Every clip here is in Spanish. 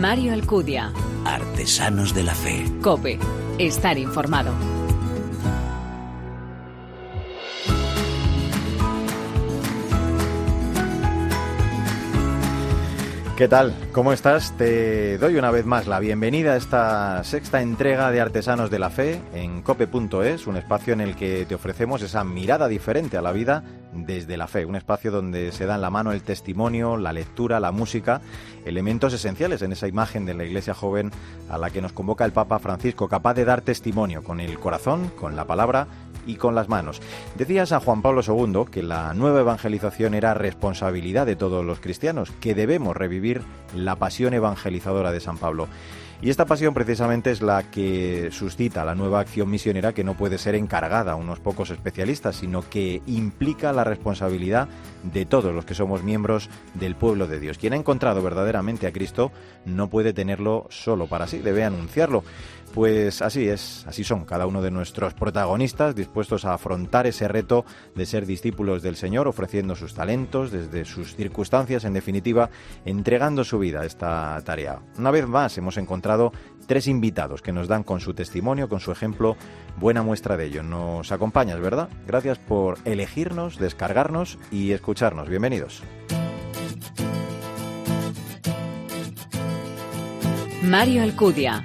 Mario Alcudia. Artesanos de la Fe. Cope. Estar informado. ¿Qué tal? ¿Cómo estás? Te doy una vez más la bienvenida a esta sexta entrega de Artesanos de la Fe en cope.es, un espacio en el que te ofrecemos esa mirada diferente a la vida desde la fe, un espacio donde se da en la mano el testimonio, la lectura, la música, elementos esenciales en esa imagen de la iglesia joven a la que nos convoca el Papa Francisco, capaz de dar testimonio con el corazón, con la palabra y con las manos. Decía San Juan Pablo II que la nueva evangelización era responsabilidad de todos los cristianos, que debemos revivir la pasión evangelizadora de San Pablo. Y esta pasión precisamente es la que suscita la nueva acción misionera que no puede ser encargada a unos pocos especialistas, sino que implica la responsabilidad de todos los que somos miembros del pueblo de Dios. Quien ha encontrado verdaderamente a Cristo no puede tenerlo solo para sí, debe anunciarlo. Pues así es, así son cada uno de nuestros protagonistas dispuestos a afrontar ese reto de ser discípulos del Señor, ofreciendo sus talentos desde sus circunstancias, en definitiva, entregando su vida a esta tarea. Una vez más hemos encontrado tres invitados que nos dan con su testimonio, con su ejemplo, buena muestra de ello. Nos acompañas, ¿verdad? Gracias por elegirnos, descargarnos y escucharnos. Bienvenidos. Mario Alcudia.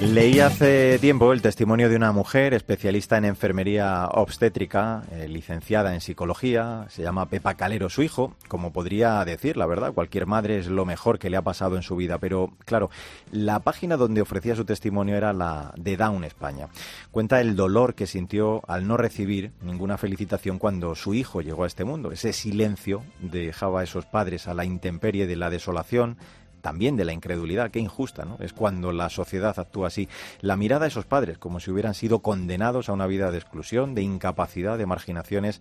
Leí hace tiempo el testimonio de una mujer especialista en enfermería obstétrica, eh, licenciada en psicología, se llama Pepa Calero su hijo, como podría decir, la verdad, cualquier madre es lo mejor que le ha pasado en su vida, pero claro, la página donde ofrecía su testimonio era la de Down España. Cuenta el dolor que sintió al no recibir ninguna felicitación cuando su hijo llegó a este mundo. Ese silencio dejaba a esos padres a la intemperie de la desolación, también de la incredulidad, qué injusta, ¿no? Es cuando la sociedad actúa así. La mirada de esos padres, como si hubieran sido condenados a una vida de exclusión, de incapacidad, de marginaciones,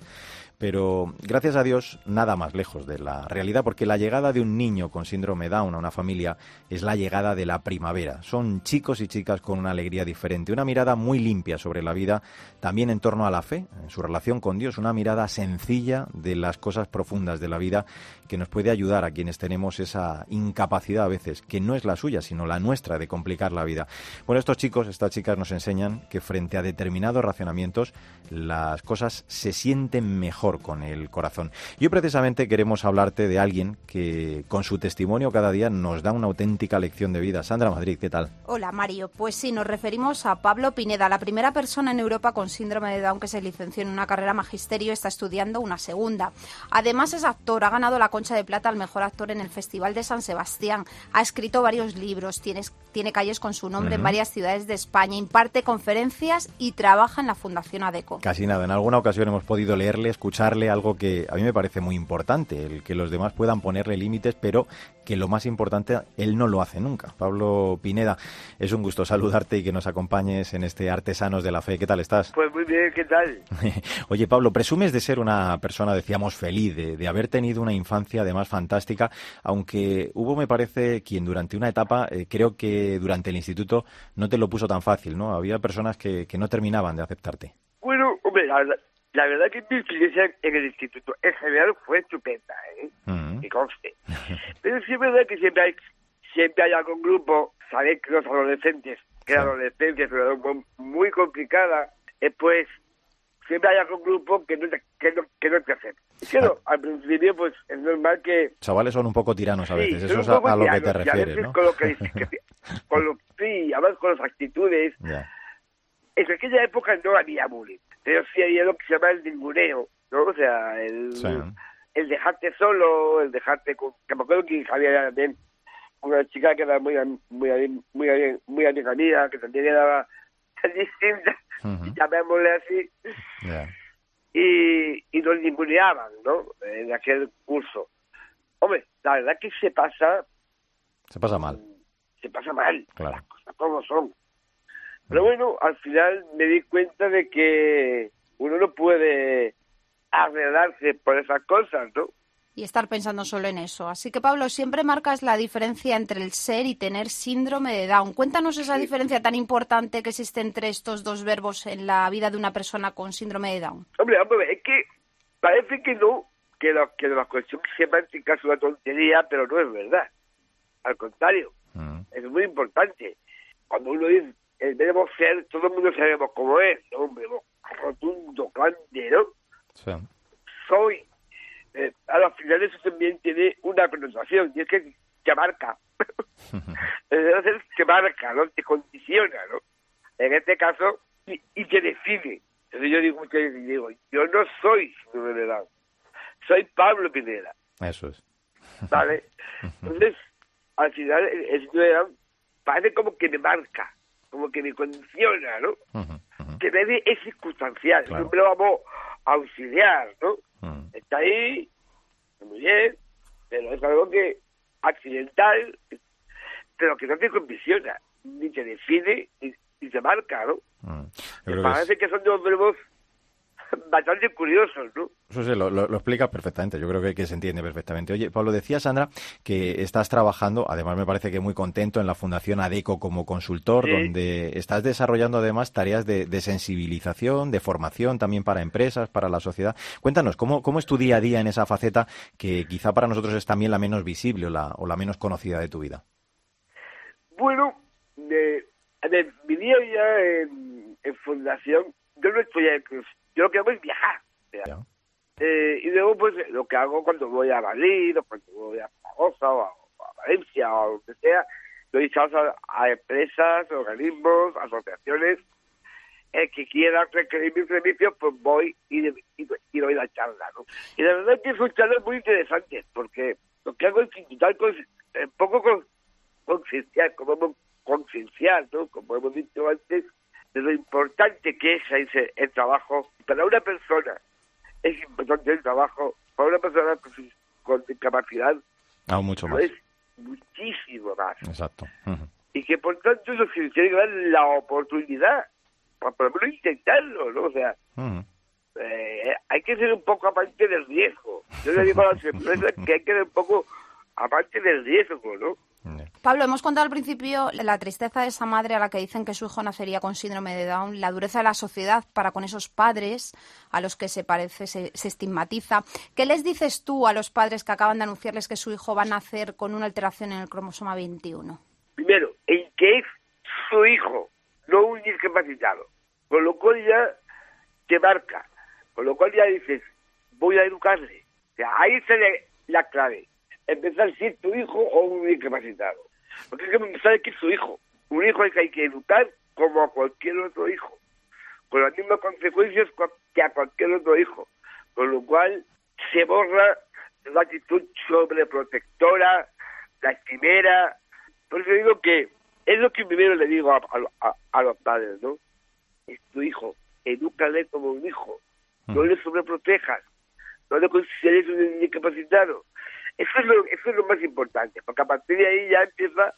pero gracias a Dios nada más lejos de la realidad, porque la llegada de un niño con síndrome Down a una familia es la llegada de la primavera. Son chicos y chicas con una alegría diferente, una mirada muy limpia sobre la vida, también en torno a la fe, en su relación con Dios, una mirada sencilla de las cosas profundas de la vida que nos puede ayudar a quienes tenemos esa incapacidad a veces, que no es la suya, sino la nuestra de complicar la vida. Bueno, estos chicos, estas chicas nos enseñan que frente a determinados racionamientos las cosas se sienten mejor con el corazón. Y hoy precisamente queremos hablarte de alguien que con su testimonio cada día nos da una auténtica lección de vida. Sandra Madrid, ¿qué tal? Hola Mario, pues sí, nos referimos a Pablo Pineda, la primera persona en Europa con síndrome de Down que se licenció en una carrera magisterio, está estudiando una segunda. Además es actor, ha ganado la Concha de Plata al mejor actor en el Festival de San Sebastián, ha escrito varios libros, tiene, tiene calles con su nombre en varias ciudades de España, imparte conferencias y trabaja en la Fundación ADECO. Casi nada, en alguna ocasión hemos podido leerle, escucharle algo que a mí me parece muy importante, el que los demás puedan ponerle límites, pero que lo más importante, él no lo hace nunca. Pablo Pineda, es un gusto saludarte y que nos acompañes en este Artesanos de la Fe. ¿Qué tal estás? Pues muy bien, ¿qué tal? Oye, Pablo, presumes de ser una persona, decíamos, feliz, de, de haber tenido una infancia además fantástica, aunque hubo, me parece, quien durante una etapa, eh, creo que durante el instituto, no te lo puso tan fácil, ¿no? Había personas que, que no terminaban de aceptarte. Bueno, hombre, la, la verdad que mi experiencia en el instituto en general fue estupenda, ¿eh? Mm. Que conste. Pero sí es verdad que siempre hay, siempre hay algún grupo, sabéis que los adolescentes, que la Sí. adolescencia es una edad muy complicada, eh, pues siempre hay algún grupo que no te, que no, que no te acepta. Claro, al principio pues es normal que Chavales son un poco tiranos a Sí, veces, son eso es a, a lo que te refieres, ¿no? Con lo que, con lo, sí, además con las actitudes. Ya. En aquella época no había bullying, pero sí había lo que se llama el ninguneo, ¿no? O sea, el, Sí. el dejarte solo, el dejarte... Con, que me acuerdo que había también una chica que era muy, muy, muy, muy amiga mía, que también era distinta, Ujú. llamémosle así, y, y nos ninguneaban, ¿no? En aquel curso. Hombre, la verdad que se pasa Se pasa mal, se pasa mal. Claro. Las cosas como son. Pero bueno, al final me di cuenta de que uno no puede arreglarse por esas cosas, ¿no? y estar pensando solo en eso. Así que, Pablo, siempre marcas la diferencia entre el ser y tener síndrome de Down. Cuéntanos esa diferencia tan importante que existe entre estos dos verbos en la vida de una persona con síndrome de Down. Hombre, hombre, es que parece que no, que, lo, que la cuestión semántica es una tontería, pero no es verdad. Al contrario, Mm. es muy importante. Cuando uno dice el verbo ser, todo el mundo sabemos cómo es, ¿no? Un verbo rotundo, grande, ¿no? Sí. Soy. Eh, al final eso también tiene una connotación, y es que te marca. Entonces te marca, ¿no? Te condiciona, ¿no? En este caso, y, y te define. Entonces yo digo muchas veces, digo, yo no soy de Down, soy Pablo Pineda, Eso es. ¿vale? Entonces, al final, el, el parece como que me marca, como que me condiciona, ¿no? Que me es circunstancial, Claro. no me lo vamos a auxiliar, ¿no? Mm. Está ahí, muy bien, pero es algo que accidental, pero que no te condiciona, ni te define, ni, ni te marca, ¿no? Me creo que es- parece que son dos verbos bastante curiosos, ¿no? Eso sí, lo, lo, lo explicas perfectamente. Yo creo que, que se entiende perfectamente. Oye, Pablo, decía Sandra que estás trabajando, además me parece que muy contento en la Fundación ADECO como consultor, Sí. donde estás desarrollando además tareas de, de sensibilización, de formación también para empresas, para la sociedad. Cuéntanos, ¿cómo, ¿cómo es tu día a día en esa faceta que quizá para nosotros es también la menos visible o la, o la menos conocida de tu vida? Bueno, eh, a ver, mi día a día en, en fundación, yo no estoy yo lo que hago es viajar. Eh, y luego, pues, lo que hago cuando voy a Madrid, o cuando voy a Zaragoza, o a, Valencia, o a que sea, doy charlas a, a empresas, organismos, asociaciones, el que quiera requerir mis servicios, pues voy y, y, y doy la charla, ¿no? Y la verdad es que son charlas muy interesantes, porque lo que hago es intentar con, un poco con, concienciar, como hemos, concienciar, ¿no? Como hemos dicho antes, de lo importante que es ese, el trabajo para una persona es importante el trabajo para una persona con, con discapacidad Aún mucho más. es muchísimo más Exacto. Y que por tanto nos tiene que dar la oportunidad para por lo menos intentarlo ¿no? o sea eh, hay que ser un poco aparte del riesgo yo le digo a las empresas que hay que ser un poco aparte del riesgo ¿no? Pablo, hemos contado al principio la tristeza de esa madre a la que dicen que su hijo nacería con síndrome de Down, la dureza de la sociedad para con esos padres a los que se parece, se, se estigmatiza. ¿Qué les dices tú a los padres que acaban de anunciarles que su hijo va a nacer con una alteración en el cromosoma 21? primero, en que es su hijo, no un discapacitado. Con lo cual ya te marca. Con lo cual ya dices, voy a educarle. O sea, ahí está la, la clave. Empezar si es tu hijo o un discapacitado. Porque es que sabes que es su hijo. Un hijo es que hay que educar como a cualquier otro hijo. Con las mismas consecuencias que a cualquier otro hijo. Con lo cual se borra la actitud sobreprotectora, lastimera, por eso digo que es lo que primero le digo a, a- a- a los padres, ¿no? Es tu hijo, edúcale como un hijo, no le sobreprotejas, no le consideres un discapacitado. Eso es, lo, eso es lo más importante, porque a partir de ahí ya empieza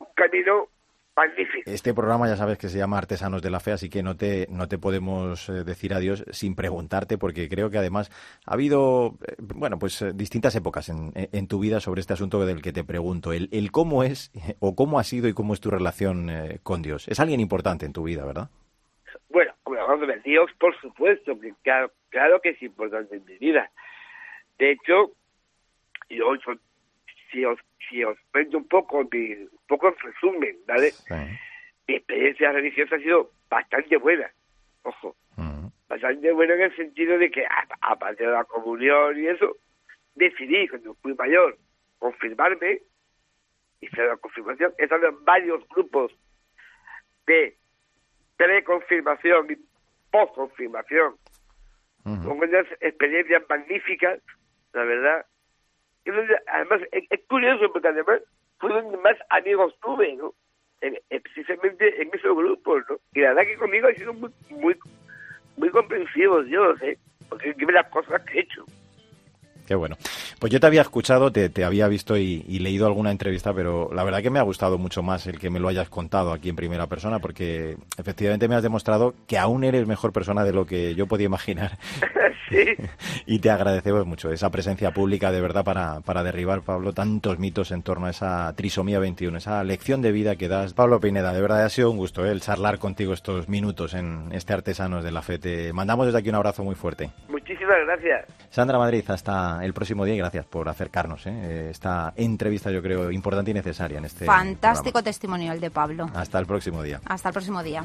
un camino magnífico. Este programa ya sabes que se llama Artesanos de la Fe, así que no te, no te podemos eh, decir adiós sin preguntarte, porque creo que además ha habido, eh, bueno, pues eh, distintas épocas en, en tu vida sobre este asunto del que te pregunto. El, el cómo es, o cómo ha sido y cómo es tu relación con Dios. Es alguien importante en tu vida, ¿verdad? Bueno, a ver, Dios, por supuesto, que claro, claro que es importante en mi vida. De hecho, yo, so- si os, si os cuento un poco, mi, un poco en resumen, ¿vale? Sí. Mi experiencia religiosa ha sido bastante buena, ojo, Mm, bastante buena en el sentido de que, a- aparte de la comunión y eso, decidí, cuando fui mayor, confirmarme, hice la confirmación, he estado en varios grupos de preconfirmación y postconfirmación, ujú. con unas experiencias magníficas, la verdad. Además, es, curioso porque además fue donde más amigos tuve, ¿no? En- en- precisamente en esos grupos, ¿no? Y la verdad que conmigo han sido muy, muy, muy comprensivos, Dios, ¿eh? Porque dime las cosas que he hecho. Qué bueno. Pues yo te había escuchado, te, te había visto y, y leído alguna entrevista, pero la verdad que me ha gustado mucho más el que me lo hayas contado aquí en primera persona, porque efectivamente me has demostrado que aún eres mejor persona de lo que yo podía imaginar sí. y te agradecemos mucho esa presencia pública de verdad para, para derribar, Pablo, tantos mitos en torno a esa trisomía 21, esa lección de vida que das. Pablo Pineda, de verdad ha sido un gusto ¿eh? el charlar contigo estos minutos en este Artesanos de la Fe. Te mandamos desde aquí un abrazo muy fuerte. Muchísimas gracias. Sandra Madrid, hasta el próximo día y gracias por acercarnos. ¿eh? Esta entrevista yo creo importante y necesaria en este Fantástico programa. testimonial de Pablo. Hasta el próximo día. Hasta el próximo día.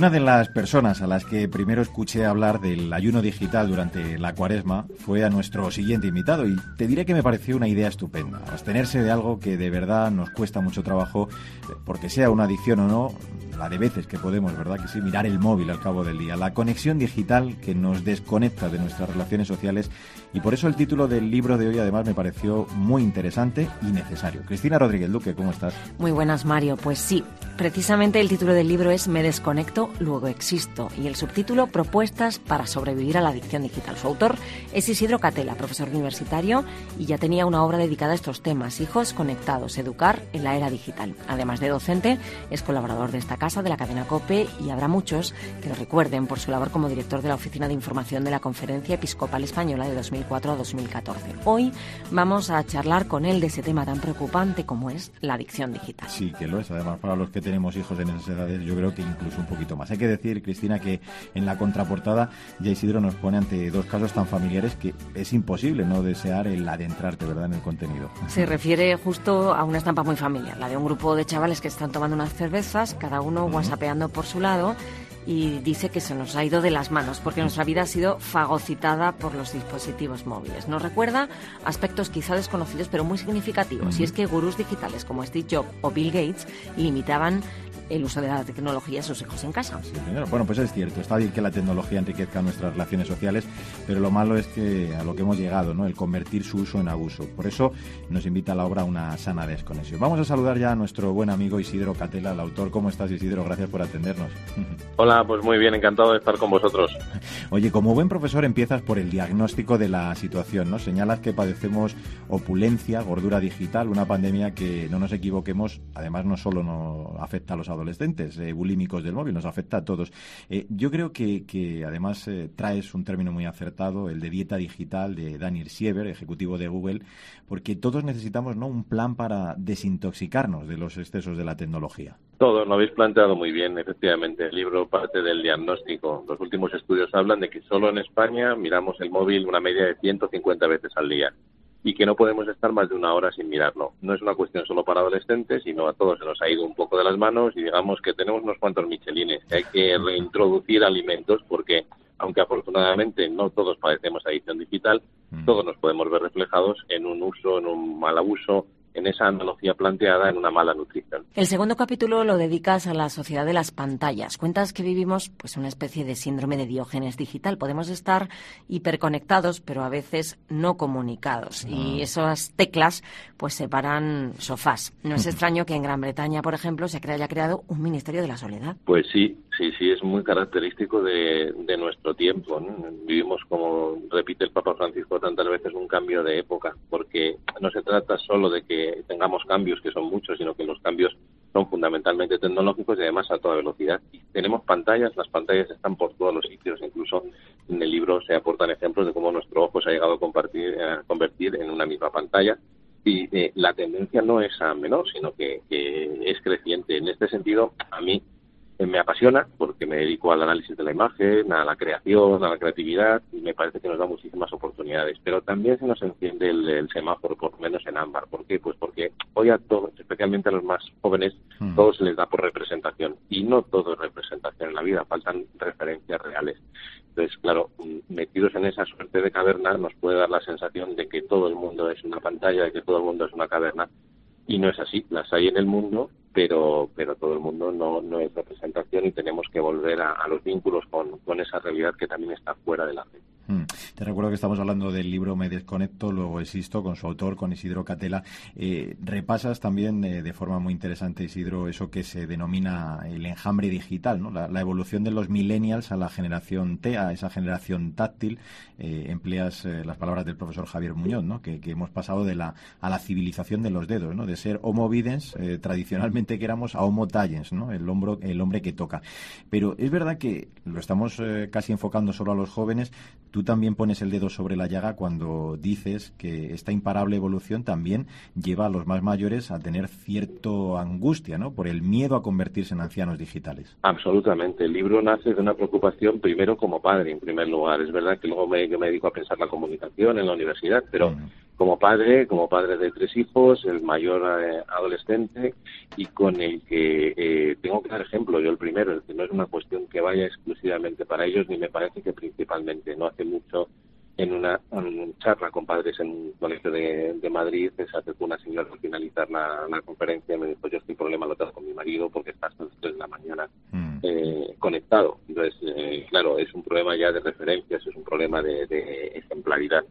Una de las personas a las que primero escuché hablar del ayuno digital durante la cuaresma fue a nuestro siguiente invitado y te diré que me pareció una idea estupenda. Abstenerse de algo que de verdad nos cuesta mucho trabajo, porque sea una adicción o no, la de veces que podemos, ¿verdad? Que sí, mirar el móvil al cabo del día. La conexión digital que nos desconecta de nuestras relaciones sociales y por eso el título del libro de hoy además me pareció muy interesante y necesario. Cristina Rodríguez Duque, ¿cómo estás? Muy buenas, Mario. Pues sí, precisamente el título del libro es Me desconecto, luego existo. Y el subtítulo, Propuestas para sobrevivir a la adicción digital. Su autor es Isidro Catela, profesor universitario, y ya tenía una obra dedicada a estos temas, Hijos Conectados, Educar en la Era Digital. Además de docente, es colaborador de esta casa, de la cadena COPE, y habrá muchos que lo recuerden por su labor como director de la Oficina de Información de la Conferencia Episcopal Española de 2000 2004-2014. Hoy vamos a charlar con él de ese tema tan preocupante como es la adicción digital. Sí, que lo es. Además, para los que tenemos hijos en esas edades, yo creo que incluso un poquito más. Hay que decir, Cristina, que en la contraportada ya Isidro nos pone ante dos casos tan familiares que es imposible no desear el adentrarte, ¿verdad?, en el contenido. Se refiere justo a una estampa muy familiar, la de un grupo de chavales que están tomando unas cervezas, cada uno uh -huh. whatsappeando por su lado y dice que se nos ha ido de las manos porque nuestra vida ha sido fagocitada por los dispositivos móviles. Nos recuerda aspectos quizá desconocidos pero muy significativos y es que gurús digitales como Steve Jobs o Bill Gates limitaban el uso de la tecnología a sus hijos en casa. Sí, bueno, pues es cierto, está bien que la tecnología enriquezca nuestras relaciones sociales, pero lo malo es que a lo que hemos llegado, ¿no? El convertir su uso en abuso. Por eso nos invita a la obra una sana desconexión. Vamos a saludar ya a nuestro buen amigo Isidro Catela, el autor. ¿Cómo estás, Isidro? Gracias por atendernos. Hola, pues muy bien, encantado de estar con vosotros. Oye, como buen profesor empiezas por el diagnóstico de la situación, ¿no? Señalas que padecemos opulencia, gordura digital, una pandemia que, no nos equivoquemos, además no solo nos afecta a los adolescentes eh, bulímicos del móvil, nos afecta a todos. Eh, yo creo que, que además eh, traes un término muy acertado, el de dieta digital de Daniel Siever, ejecutivo de Google, porque todos necesitamos ¿no? un plan para desintoxicarnos de los excesos de la tecnología. Todos lo habéis planteado muy bien, efectivamente. El libro parte del diagnóstico. Los últimos estudios hablan de que solo en España miramos el móvil una media de 150 veces al día y que no podemos estar más de una hora sin mirarlo. No es una cuestión solo para adolescentes, sino a todos se nos ha ido un poco de las manos y digamos que tenemos unos cuantos michelines, que hay que reintroducir alimentos porque aunque afortunadamente no todos padecemos adicción digital, mm. todos nos podemos ver reflejados en un uso, en un mal abuso, en esa analogía planteada en una mala nutrición. El segundo capítulo lo dedicas a la sociedad de las pantallas. Cuentas que vivimos pues una especie de síndrome de Diógenes digital. Podemos estar hiperconectados, pero a veces no comunicados. Y esas teclas pues separan sofás. No es extraño que en Gran Bretaña, por ejemplo, se haya creado un Ministerio de la Soledad. Pues sí, sí, sí, es muy característico de, de nuestro tiempo. Vivimos, como repite el Papa Francisco tantas veces, un cambio de época, porque no se trata solo de que tengamos cambios, que son muchos, sino que los cambios son fundamentalmente tecnológicos y además a toda velocidad. Tenemos pantallas, las pantallas están por todos los sitios, incluso en el libro se aportan ejemplos de cómo nuestro ojo se ha llegado a, compartir, a convertir en una misma pantalla. Y eh, la tendencia no es a menor, sino que, que es creciente. En este sentido, a mí me apasiona porque me dedico al análisis de la imagen, a la creación, a la creatividad y me parece que nos da muchísimas oportunidades. Pero también se nos enciende el, semáforo, por lo menos en ámbar. ¿Por qué? Pues porque hoy a todos, especialmente a los más jóvenes, mm. todo se les da por representación y no todo es representación en la vida, faltan referencias reales. Entonces, claro, metidos en esa suerte de caverna nos puede dar la sensación de que todo el mundo es una pantalla, de que todo el mundo es una caverna y no es así. Las hay en el mundo, pero, pero todo el mundo no, no es representación y tenemos que volver a, los vínculos con, con, esa realidad que también está fuera de la fe. Mm. Te recuerdo que estamos hablando del libro Me Desconecto, luego existo, con su autor, con Isidro Catela. Eh, repasas también eh, de forma muy interesante, Isidro, eso que se denomina el enjambre digital, ¿no? la, evolución de los millennials a la generación T, a esa generación táctil. Eh, empleas las palabras del profesor Javier Muñoz, ¿no? que, hemos pasado de la, a la civilización de los dedos, ¿no? de ser homo videns, tradicionalmente que éramos, a homo tallens, ¿no? el, hombro, el hombre que toca. Pero es verdad que lo estamos casi enfocando solo a los jóvenes. También pones el dedo sobre la llaga cuando dices que esta imparable evolución también lleva a los más mayores a tener cierto angustia, ¿no? Por el miedo a convertirse en ancianos digitales. Absolutamente. El libro nace de una preocupación primero como padre, en primer lugar. Es verdad que luego me, me dedico a pensar la comunicación en la universidad, pero como padre, como padre de tres hijos, el mayor eh, adolescente y con el que eh, tengo que dar ejemplo, yo el primero, el que no es una cuestión que vaya exclusivamente para ellos, ni me parece que principalmente. No hace mucho en una charla con padres en un colegio de, Madrid, se acercó una señora al finalizar la, conferencia y me dijo, yo este problema lo tengo con mi marido porque está hasta las 3 de la mañana mm. eh, conectado. Entonces, claro, es un problema ya de referencias, es un problema de, de ejemplaridad.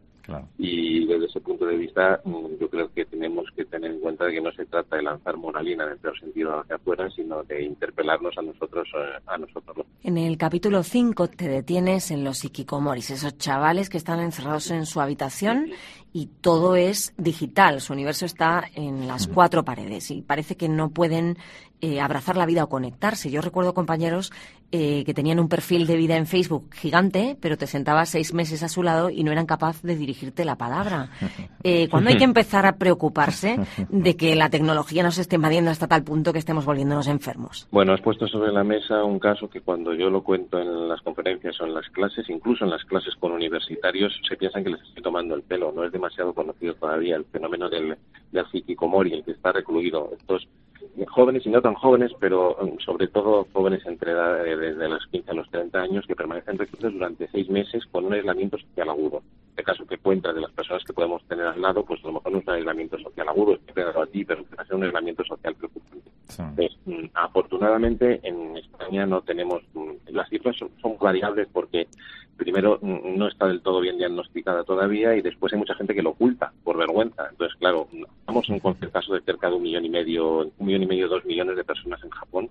Y desde ese punto de vista, mm, yo creo que tenemos que tener en cuenta que no se trata de lanzar moralina en el peor sentido hacia afuera, sino de interpelarnos a nosotros. Eh, a nosotros. En el capítulo 5 te detienes en los ikikomoris, esos chavales que están encerrados en su habitación y todo es digital. Su universo está en las cuatro paredes y parece que no pueden eh, abrazar la vida o conectarse. Yo recuerdo compañeros eh, que tenían un perfil de vida en Facebook gigante, pero te sentabas seis meses a su lado y no eran capaces de dirigirte la palabra. Eh, cuando hay que empezar a preocuparse de que la tecnología nos esté invadiendo hasta tal punto que estemos volviéndonos enfermos. Bueno, has puesto sobre la mesa un caso que cuando yo lo cuento en las conferencias o en las clases, incluso en las clases con universitarios, se piensan que les estoy tomando el pelo. No es demasiado conocido todavía el fenómeno del, del hikikomori, el que está recluido. Estos jóvenes y no tan jóvenes, pero um, sobre todo jóvenes entre edad desde los 15 a los 30 años que permanecen recluidos durante seis meses con un aislamiento social agudo. En este caso que cuenta de las personas que podemos tener al lado, pues a lo mejor no es un aislamiento social agudo, es que a ti, pero va a ser un aislamiento social preocupante. Mm, afortunadamente en España no tenemos, mm, las cifras son, son variables porque primero mm, no está del todo bien diagnosticada todavía y después hay mucha gente que lo oculta por vergüenza. Entonces, claro, estamos en cualquier caso de cerca de un millón y medio, un millón y medio, dos millones de personas en Japón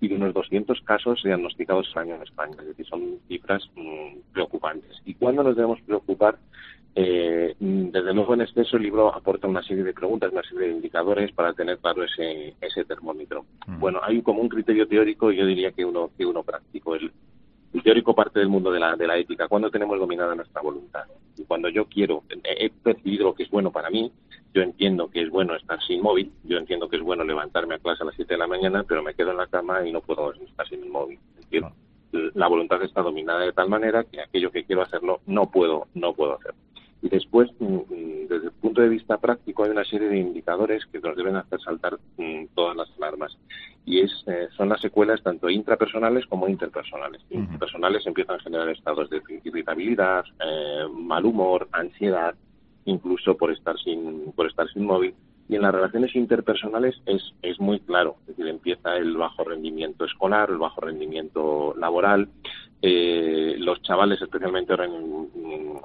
y de unos 200 casos diagnosticados al año en España. Es decir, son cifras mm, preocupantes. ¿Y cuándo nos debemos preocupar? Eh, desde luego, en exceso, el libro aporta una serie de preguntas, una serie de indicadores para tener claro ese, ese termómetro. Mm. Bueno, hay como un criterio teórico y yo diría que uno, que uno práctico. El, el teórico parte del mundo de la, de la ética. Cuando tenemos dominada nuestra voluntad y cuando yo quiero, he percibido lo que es bueno para mí, yo entiendo que es bueno estar sin móvil, yo entiendo que es bueno levantarme a clase a las 7 de la mañana, pero me quedo en la cama y no puedo estar sin el móvil. la voluntad está dominada de tal manera que aquello que quiero hacerlo no puedo, no puedo hacerlo. Y después, mm, mm, desde el punto de vista práctico, hay una serie de indicadores que nos deben hacer saltar mm, todas las alarmas. Y es, eh, son las secuelas tanto intrapersonales como interpersonales. Intrapersonales empiezan a generar estados de irritabilidad, eh, mal humor, ansiedad, incluso por estar sin, por estar sin móvil. Y en las relaciones interpersonales es, es muy claro, es decir, empieza el bajo rendimiento escolar, el bajo rendimiento laboral, eh, los chavales, especialmente ahora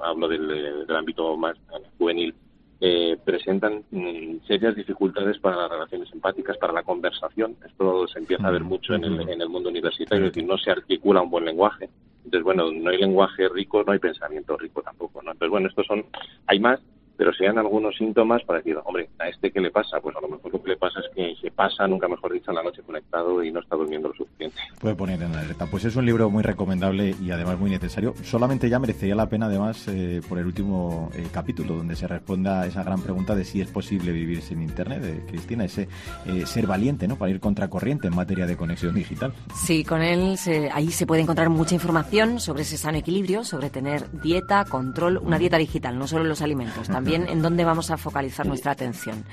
hablo del, ámbito más juvenil, eh, presentan mm, serias dificultades para las relaciones empáticas, para la conversación. Esto se empieza a ver mucho en el, en el mundo universitario, es decir, no se articula un buen lenguaje. Entonces, bueno, no hay lenguaje rico, no hay pensamiento rico tampoco, ¿no? Entonces, bueno, estos son, hay más, pero se dan algunos síntomas para decir, hombre, ¿a este qué le pasa? Pues a lo mejor lo que le pasa es que se pasa, nunca mejor dicho, en la noche conectado y no está durmiendo lo suficiente. Puede poner en la alerta. Pues es un libro muy recomendable y además muy necesario. Solamente ya merecería la pena, además, eh, por el último eh, capítulo, donde se responda a esa gran pregunta de si es posible vivir sin Internet, de Cristina, ese eh, ser valiente, ¿no? Para ir contracorriente en materia de conexión digital. Sí, con él ahí se puede encontrar mucha información sobre ese sano equilibrio, sobre tener dieta, control, una dieta digital, no solo los alimentos, también en dónde vamos a focalizar nuestra atención.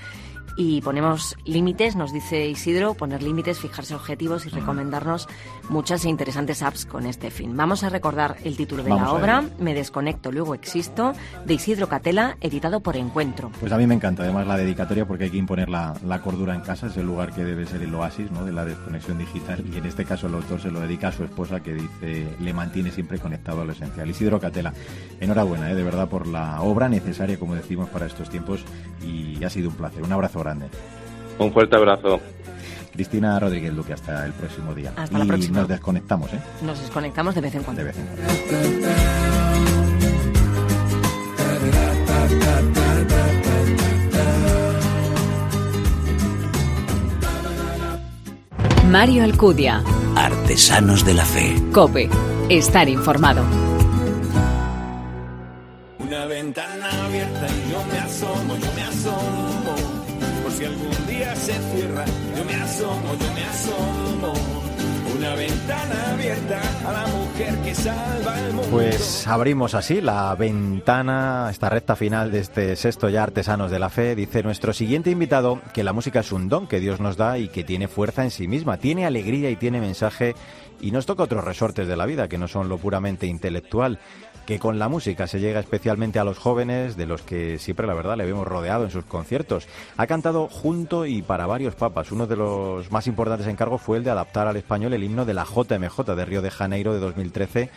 Y ponemos límites, nos dice Isidro, poner límites, fijarse objetivos y recomendarnos muchas e interesantes apps con este fin. Vamos a recordar el título de la obra, Me desconecto, luego existo, de Isidro Catela, editado por Encuentro. Pues a mí me encanta además la dedicatoria porque hay que imponer la, cordura en casa, es el lugar que debe ser el oasis ¿no? de la desconexión digital y en este caso el autor se lo dedica a su esposa que dice le mantiene siempre conectado a lo esencial. Isidro Catela, enhorabuena ¿eh? de verdad por la obra necesaria, como decimos, para estos tiempos y ha sido un placer. Un abrazo grande. Un fuerte abrazo. Cristina Rodríguez Luque, hasta el próximo día. Hasta la próxima. nos desconectamos, ¿eh? Nos desconectamos de vez en cuando. De vez en cuando. Mario Alcudia. Artesanos de la Fe. Cope. Estar informado. Una ventana abierta y yo me asomo, yo me asomo. Algún día se cierra, yo me asomo, yo me asomo. Una ventana abierta a la mujer que salva mundo. Pues abrimos así la ventana, esta recta final de este sexto ya Artesanos de la Fe. Dice nuestro siguiente invitado que la música es un don que Dios nos da y que tiene fuerza en sí misma, tiene alegría y tiene mensaje y nos toca otros resortes de la vida que no son lo puramente intelectual que con la música se llega especialmente a los jóvenes, de los que siempre la verdad le vemos rodeado en sus conciertos. Ha cantado junto y para varios papas. Uno de los más importantes encargos fue el de adaptar al español el himno de la JMJ de Río de Janeiro de 2013.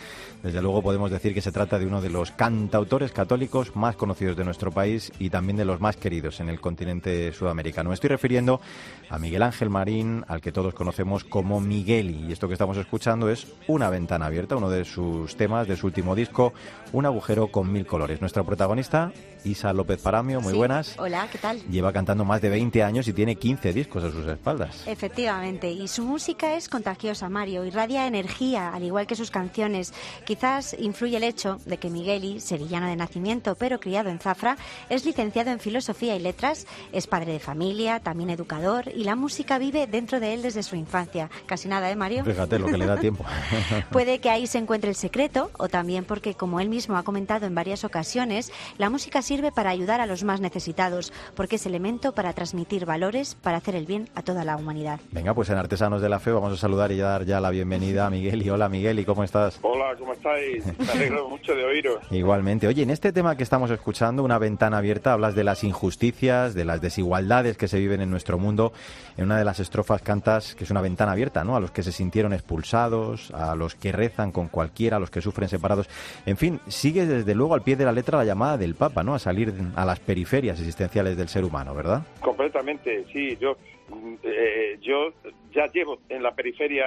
Desde luego podemos decir que se trata de uno de los cantautores católicos más conocidos de nuestro país y también de los más queridos en el continente sudamericano. Me estoy refiriendo a Miguel Ángel Marín, al que todos conocemos como Migueli. Y esto que estamos escuchando es Una ventana abierta, uno de sus temas de su último disco, Un agujero con mil colores. Nuestra protagonista, Isa López Paramio, muy buenas. Hola, ¿qué tal? Lleva cantando más de 20 años y tiene 15 discos a sus espaldas. Efectivamente, y su música es contagiosa, Mario, irradia energía, al igual que sus canciones. Quizás influye el hecho de que Migueli, sevillano de nacimiento pero criado en Zafra, es licenciado en Filosofía y Letras, es padre de familia, también educador y la música vive dentro de él desde su infancia. Casi nada, ¿eh, Mario? Fíjate lo que le da tiempo. Puede que ahí se encuentre el secreto o también porque, como él mismo ha comentado en varias ocasiones, la música sirve para ayudar a los más necesitados, porque es elemento para transmitir valores, para hacer el bien a toda la humanidad. Venga, pues en Artesanos de la Fe vamos a saludar y dar ya la bienvenida a Miguel. Y hola Miguel, ¿y cómo estás? Hola, ¿cómo estáis? Me alegro mucho de oíros. Igualmente. Oye, en este tema que estamos escuchando, Una ventana abierta, hablas de las injusticias, de las desigualdades que se viven en nuestro mundo. En una de las estrofas cantas que es una ventana abierta, ¿no? A los que se sintieron expulsados, a los que rezan con cualquiera, a los que sufren separados. En fin, sigue desde luego al pie de la letra la llamada del Papa, ¿no? A salir a las periferias existenciales del ser humano, ¿verdad? Completamente, sí. Yo, eh, yo ya llevo en la periferia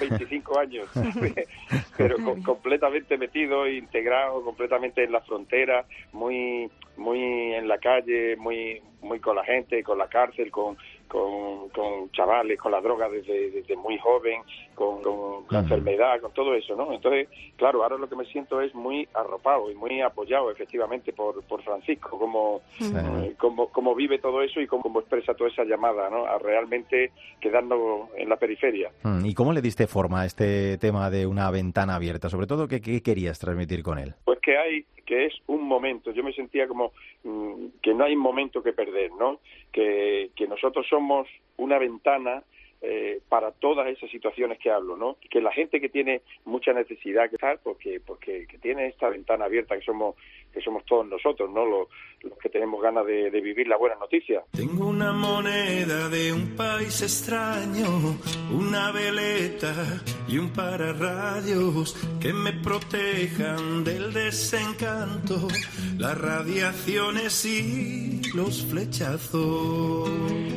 25 años, pero completamente metido, integrado, completamente en la frontera, muy, muy en la calle, muy, muy con la gente, con la cárcel, con, con, con chavales, con la droga desde, desde muy joven, con, la enfermedad, con todo eso, ¿no? Entonces, claro, ahora lo que me siento es muy arropado y muy apoyado, efectivamente, por, por Francisco, como, eh, como, como, vive todo eso y cómo, expresa toda esa llamada, ¿no? A realmente quedarnos en la periferia. Mm, ¿Y cómo le diste forma a este tema de una ventana abierta? Sobre todo, ¿qué, qué querías transmitir con él? Pues que hay que es un momento. Yo me sentía como mm, que no hay momento que perder, ¿no? Que, que nosotros somos una ventana eh, para todas esas situaciones que hablo, ¿no? Que la gente que tiene mucha necesidad que estar, porque porque que tiene esta ventana abierta que somos que somos todos nosotros, ¿no? Los, que tenemos ganas de, vivir la buena noticia. Tengo una moneda de un país extraño, una veleta y un pararradios que me protejan del desencanto, las radiaciones y los flechazos.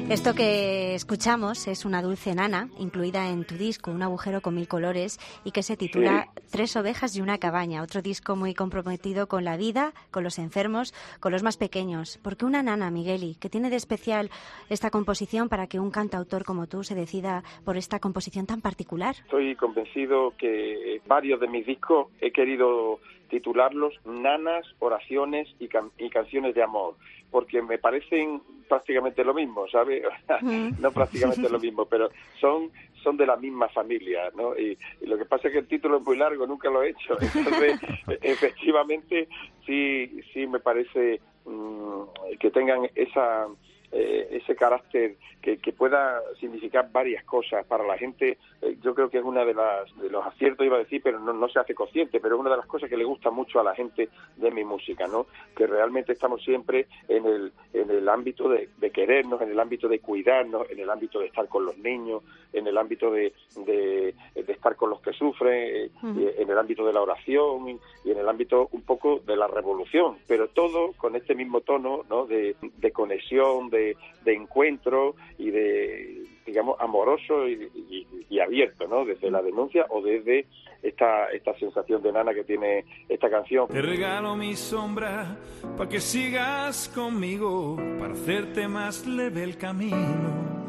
Esto que escuchamos es una dulce nana, incluida en tu disco Un agujero con mil colores, y que se titula Tres ovejas y una cabaña, otro disco muy comprometido con la vida, con los enfermos, con los más pequeños. Porque una nana, Migueli, que tiene de especial esta composición para que un cantautor como tú se decida por esta composición tan particular? Estoy convencido que varios de mis discos he querido titularlos Nanas, Oraciones y, y Canciones de Amor, porque me parecen prácticamente lo mismo, ¿sabes? no prácticamente lo mismo, pero son son de la misma familia, ¿no? Y, lo que pasa es que el título es muy largo, nunca lo he hecho. Entonces, efectivamente, sí, sí me parece mm, que tengan esa eh, ese carácter que, que, pueda significar varias cosas para la gente, eh, yo creo que es una de, las, de los aciertos, iba a decir, pero no, no se hace consciente, pero es una de las cosas que le gusta mucho a la gente de mi música, ¿no? Que realmente estamos siempre en el, en el ámbito de, de querernos, en el ámbito de cuidarnos, en el ámbito de estar con los niños, en el ámbito de, de, de estar con los que sufren, -huh. en el ámbito de la oración y, y en el ámbito un poco de la revolución, pero todo con este mismo tono, ¿no? De, de conexión, de, de encuentro y de, digamos, amoroso y, y, y, abierto, ¿no? Desde la denuncia o desde esta, esta sensación de nana que tiene esta canción. Te regalo mi sombra para que sigas conmigo, para hacerte más leve el camino.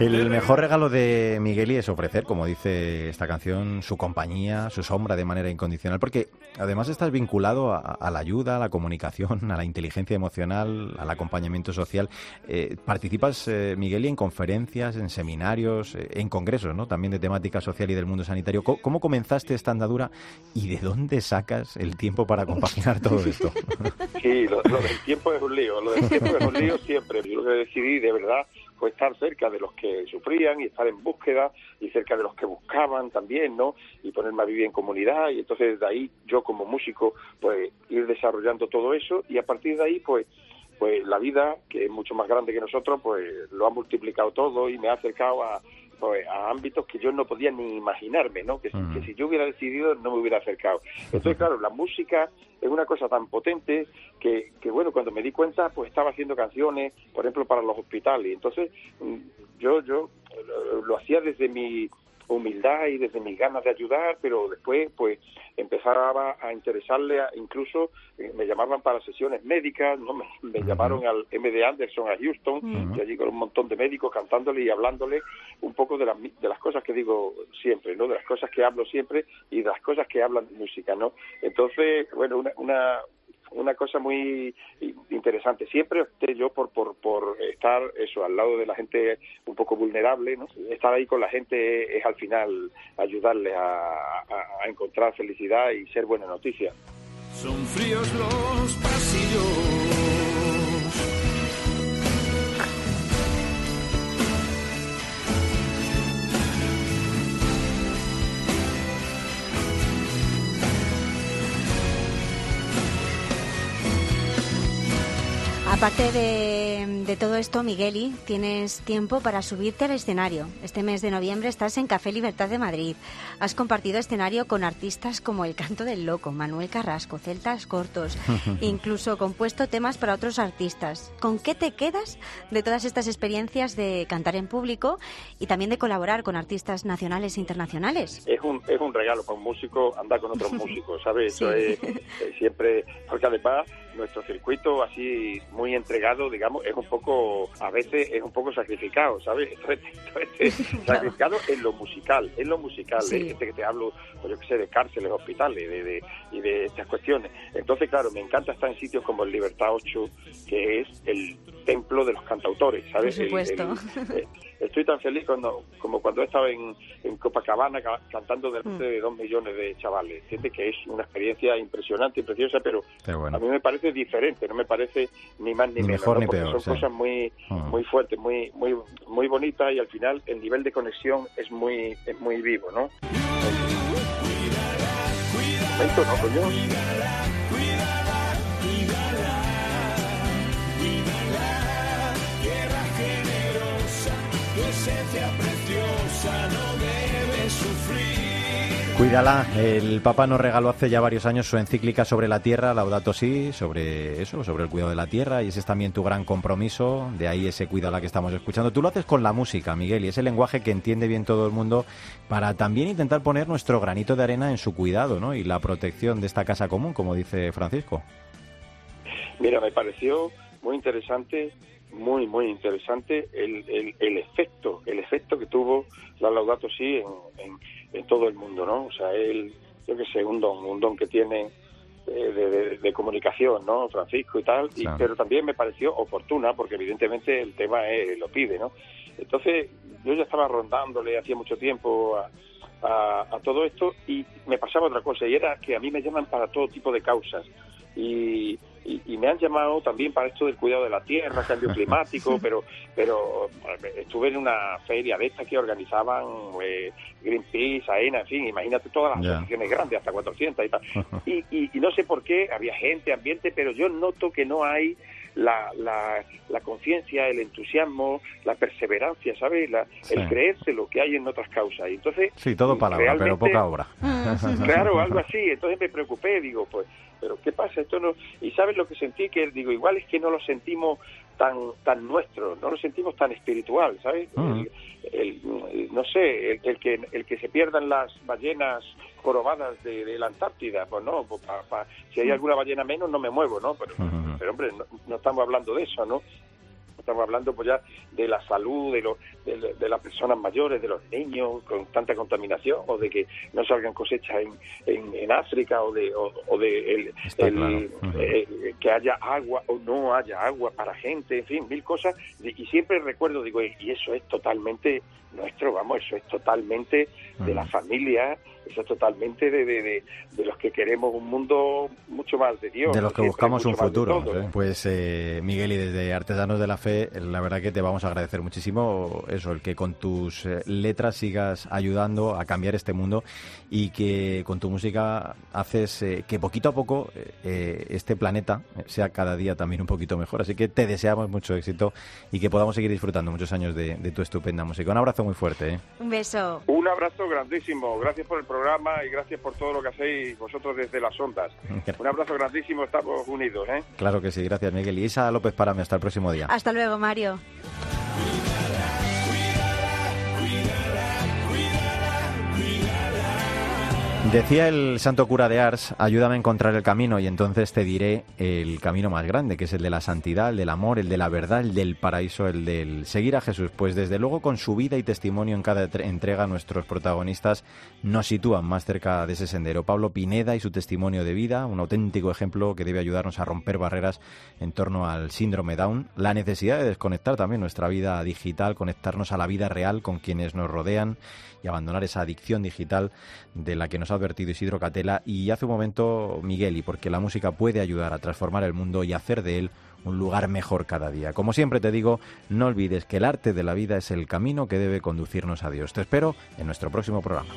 El mejor regalo de Migueli es ofrecer, como dice esta canción, su compañía, su sombra de manera incondicional, porque además estás vinculado a, la ayuda, a la comunicación, a la inteligencia emocional, al acompañamiento social. Eh, participas, eh, Migueli, en conferencias, en seminarios, eh, en congresos, ¿no? También de temática social y del mundo sanitario. ¿Cómo, ¿Cómo, comenzaste esta andadura y de dónde sacas el tiempo para compaginar todo esto? Sí, lo, lo del tiempo es un lío, lo del tiempo es un lío siempre. Yo lo que decidí, de verdad, fue estar cerca de los que sufrían y estar en búsqueda y cerca de los que buscaban también, ¿no? Y ponerme a vivir en comunidad y entonces de ahí yo como músico pues ir desarrollando todo eso y a partir de ahí pues pues la vida que es mucho más grande que nosotros pues lo ha multiplicado todo y me ha acercado a pues, a ámbitos que yo no podía ni imaginarme, ¿no? Que, uh-huh. que, si yo hubiera decidido no me hubiera acercado. Entonces, claro, la música es una cosa tan potente que, que, bueno, cuando me di cuenta, pues estaba haciendo canciones, por ejemplo, para los hospitales. Entonces, mm, yo, yo lo, lo hacía desde mi humildad y desde mis ganas de ayudar, pero después pues empezaba a interesarle, a, incluso eh, me llamaban para sesiones médicas, no me, me uh -huh. llamaron al MD Anderson a Houston, uh -huh. y allí con un montón de médicos cantándole y hablándole un poco de, la, de las cosas que digo siempre, ¿no? De las cosas que hablo siempre y de las cosas que hablan de música, ¿no? Entonces, bueno, una, una una cosa muy interesante. Siempre opté yo por, por, por estar eso al lado de la gente un poco vulnerable, ¿no? Estar ahí con la gente es al final ayudarle a, a, a encontrar felicidad y ser buena noticia. Son fríos los pasillos. Aparte de, de, todo esto, Migueli, tienes tiempo para subirte al escenario. Este mes de noviembre estás en Café Libertad de Madrid. Has compartido escenario con artistas como El Canto del Loco, Manuel Carrasco, Celtas Cortos, incluso compuesto temas para otros artistas. ¿Con qué te quedas de todas estas experiencias de cantar en público y también de colaborar con artistas nacionales e internacionales? Es un, es un regalo para un músico andar con otros músicos, ¿sabes? Sí. Eso es, es siempre, porque además nuestro circuito así muy entregado, digamos, es un poco, a veces es un poco sacrificado, ¿sabes? sacrificado en lo musical, en lo musical, sí. de gente que te hablo, pues yo qué sé, de cárceles, hospitales de, de, y de estas cuestiones. Entonces, claro, me encanta estar en sitios como el Libertad 8, que es el templo de los cantautores, ¿sabes? Por supuesto. El, el, estoy tan feliz cuando, como cuando he estado en, en Copacabana ca cantando delante mm. de dos millones de chavales. Entiende que es una experiencia impresionante y preciosa, pero bueno. a mí me parece diferente, no me parece ni más ni, ni menos. Mejor, ¿no? ni Porque peor, son sí. cosas muy, mm. muy fuertes, muy, muy, muy bonitas y al final el nivel de conexión es muy, es muy vivo, ¿no? Esto no, coño. preciosa no debe sufrir. Cuídala. El Papa nos regaló hace ya varios años su encíclica sobre la tierra, Laudato Si, sobre eso, sobre el cuidado de la tierra, y ese es también tu gran compromiso, de ahí ese cuídala que estamos escuchando. Tú lo haces con la música, Miguel, y ese lenguaje que entiende bien todo el mundo para también intentar poner nuestro granito de arena en su cuidado, ¿no? Y la protección de esta casa común, como dice Francisco. Mira, me pareció muy interesante muy muy interesante el, el, el, efecto el efecto que tuvo la Laudato Si en, en, en, todo el mundo no o sea él yo que sé un don un don que tiene eh, de, de, de, comunicación no Francisco y tal y, pero también me pareció oportuna porque evidentemente el tema es, lo pide no entonces yo ya estaba rondándole hacía mucho tiempo a, a, a todo esto y me pasaba otra cosa y era que a mí me llaman para todo tipo de causas y, y, me han llamado también para esto del cuidado de la tierra, cambio climático, pero pero eh, estuve en una feria de estas que organizaban eh, Greenpeace, AENA, en fin, imagínate todas las asociaciones grandes, hasta 400 y tal. Y, y- y no sé por qué, había gente, ambiente, pero yo noto que no hay la, la, la conciencia, el entusiasmo, la perseverancia, ¿sabes? La- Sí. El creerse lo que hay en otras causas. Y entonces, Sí, todo palabra, pero poca obra. Claro, algo así. Entonces me preocupé, digo, pues, pero ¿qué pasa? Esto no. Y sabes lo que sentí que digo, igual es que no lo sentimos tan tan nuestro, no lo sentimos tan espiritual, ¿sabes? El- el- no sé, el, el que el que se pierdan las ballenas jorobadas de, de la Antártida, pues no, pues pa- pa- si hay alguna ballena menos no me muevo, ¿no? Pero, pero hombre, no, no estamos hablando de eso, ¿no? Estamos hablando pues ya de la salud, de, lo- de, de las personas mayores, de los niños con tanta contaminación, o de que no salgan cosechas en, en, en África, o de, o, o de el- Está el- claro. Ujú. eh, que haya agua o no haya agua para gente, en fin, mil cosas. Y y siempre recuerdo, digo, y eso es totalmente nuestro, vamos, eso es totalmente de la familia, eso es totalmente de, de, de, de los que queremos un mundo mucho más de Dios. De los que buscamos un futuro. todo, ¿eh? ¿no? Pues eh, Miguel, y desde Artesanos de la Fe, la verdad que te vamos a agradecer muchísimo eso, el que con tus eh, letras sigas ayudando a cambiar este mundo y que con tu música haces eh, que poquito a poco eh, este planeta sea cada día también un poquito mejor. Así que te deseamos mucho éxito y que podamos seguir disfrutando muchos años de, de tu estupenda música. Un abrazo muy fuerte. ¿eh? Un beso. Un abrazo grandísimo. Gracias por el programa y gracias por todo lo que hacéis vosotros desde las ondas. Un abrazo grandísimo. Estamos unidos, ¿eh? Claro que sí, gracias Miguel. Y Isa López Parame, hasta el próximo día. Hasta luego, Mario. Decía el santo cura de Ars, ayúdame a encontrar el camino y entonces te diré el camino más grande, que es el de la santidad, el del amor, el de la verdad, el del paraíso, el del seguir a Jesús. Pues desde luego con su vida y testimonio en cada tre- entrega nuestros protagonistas nos sitúan más cerca de ese sendero. Pablo Pineda y su testimonio de vida, un auténtico ejemplo que debe ayudarnos a romper barreras en torno al síndrome Down, la necesidad de desconectar también nuestra vida digital, conectarnos a la vida real con quienes nos rodean y abandonar esa adicción digital de la que nos ha advertido Isidro Catela y hace un momento Migueli, porque la música puede ayudar a transformar el mundo y hacer de él un lugar mejor cada día. Como siempre te digo, no olvides que el arte de la vida es el camino que debe conducirnos a Dios. Te espero en nuestro próximo programa.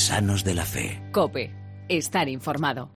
Artesanos de la Fe. Cope. Estar informado.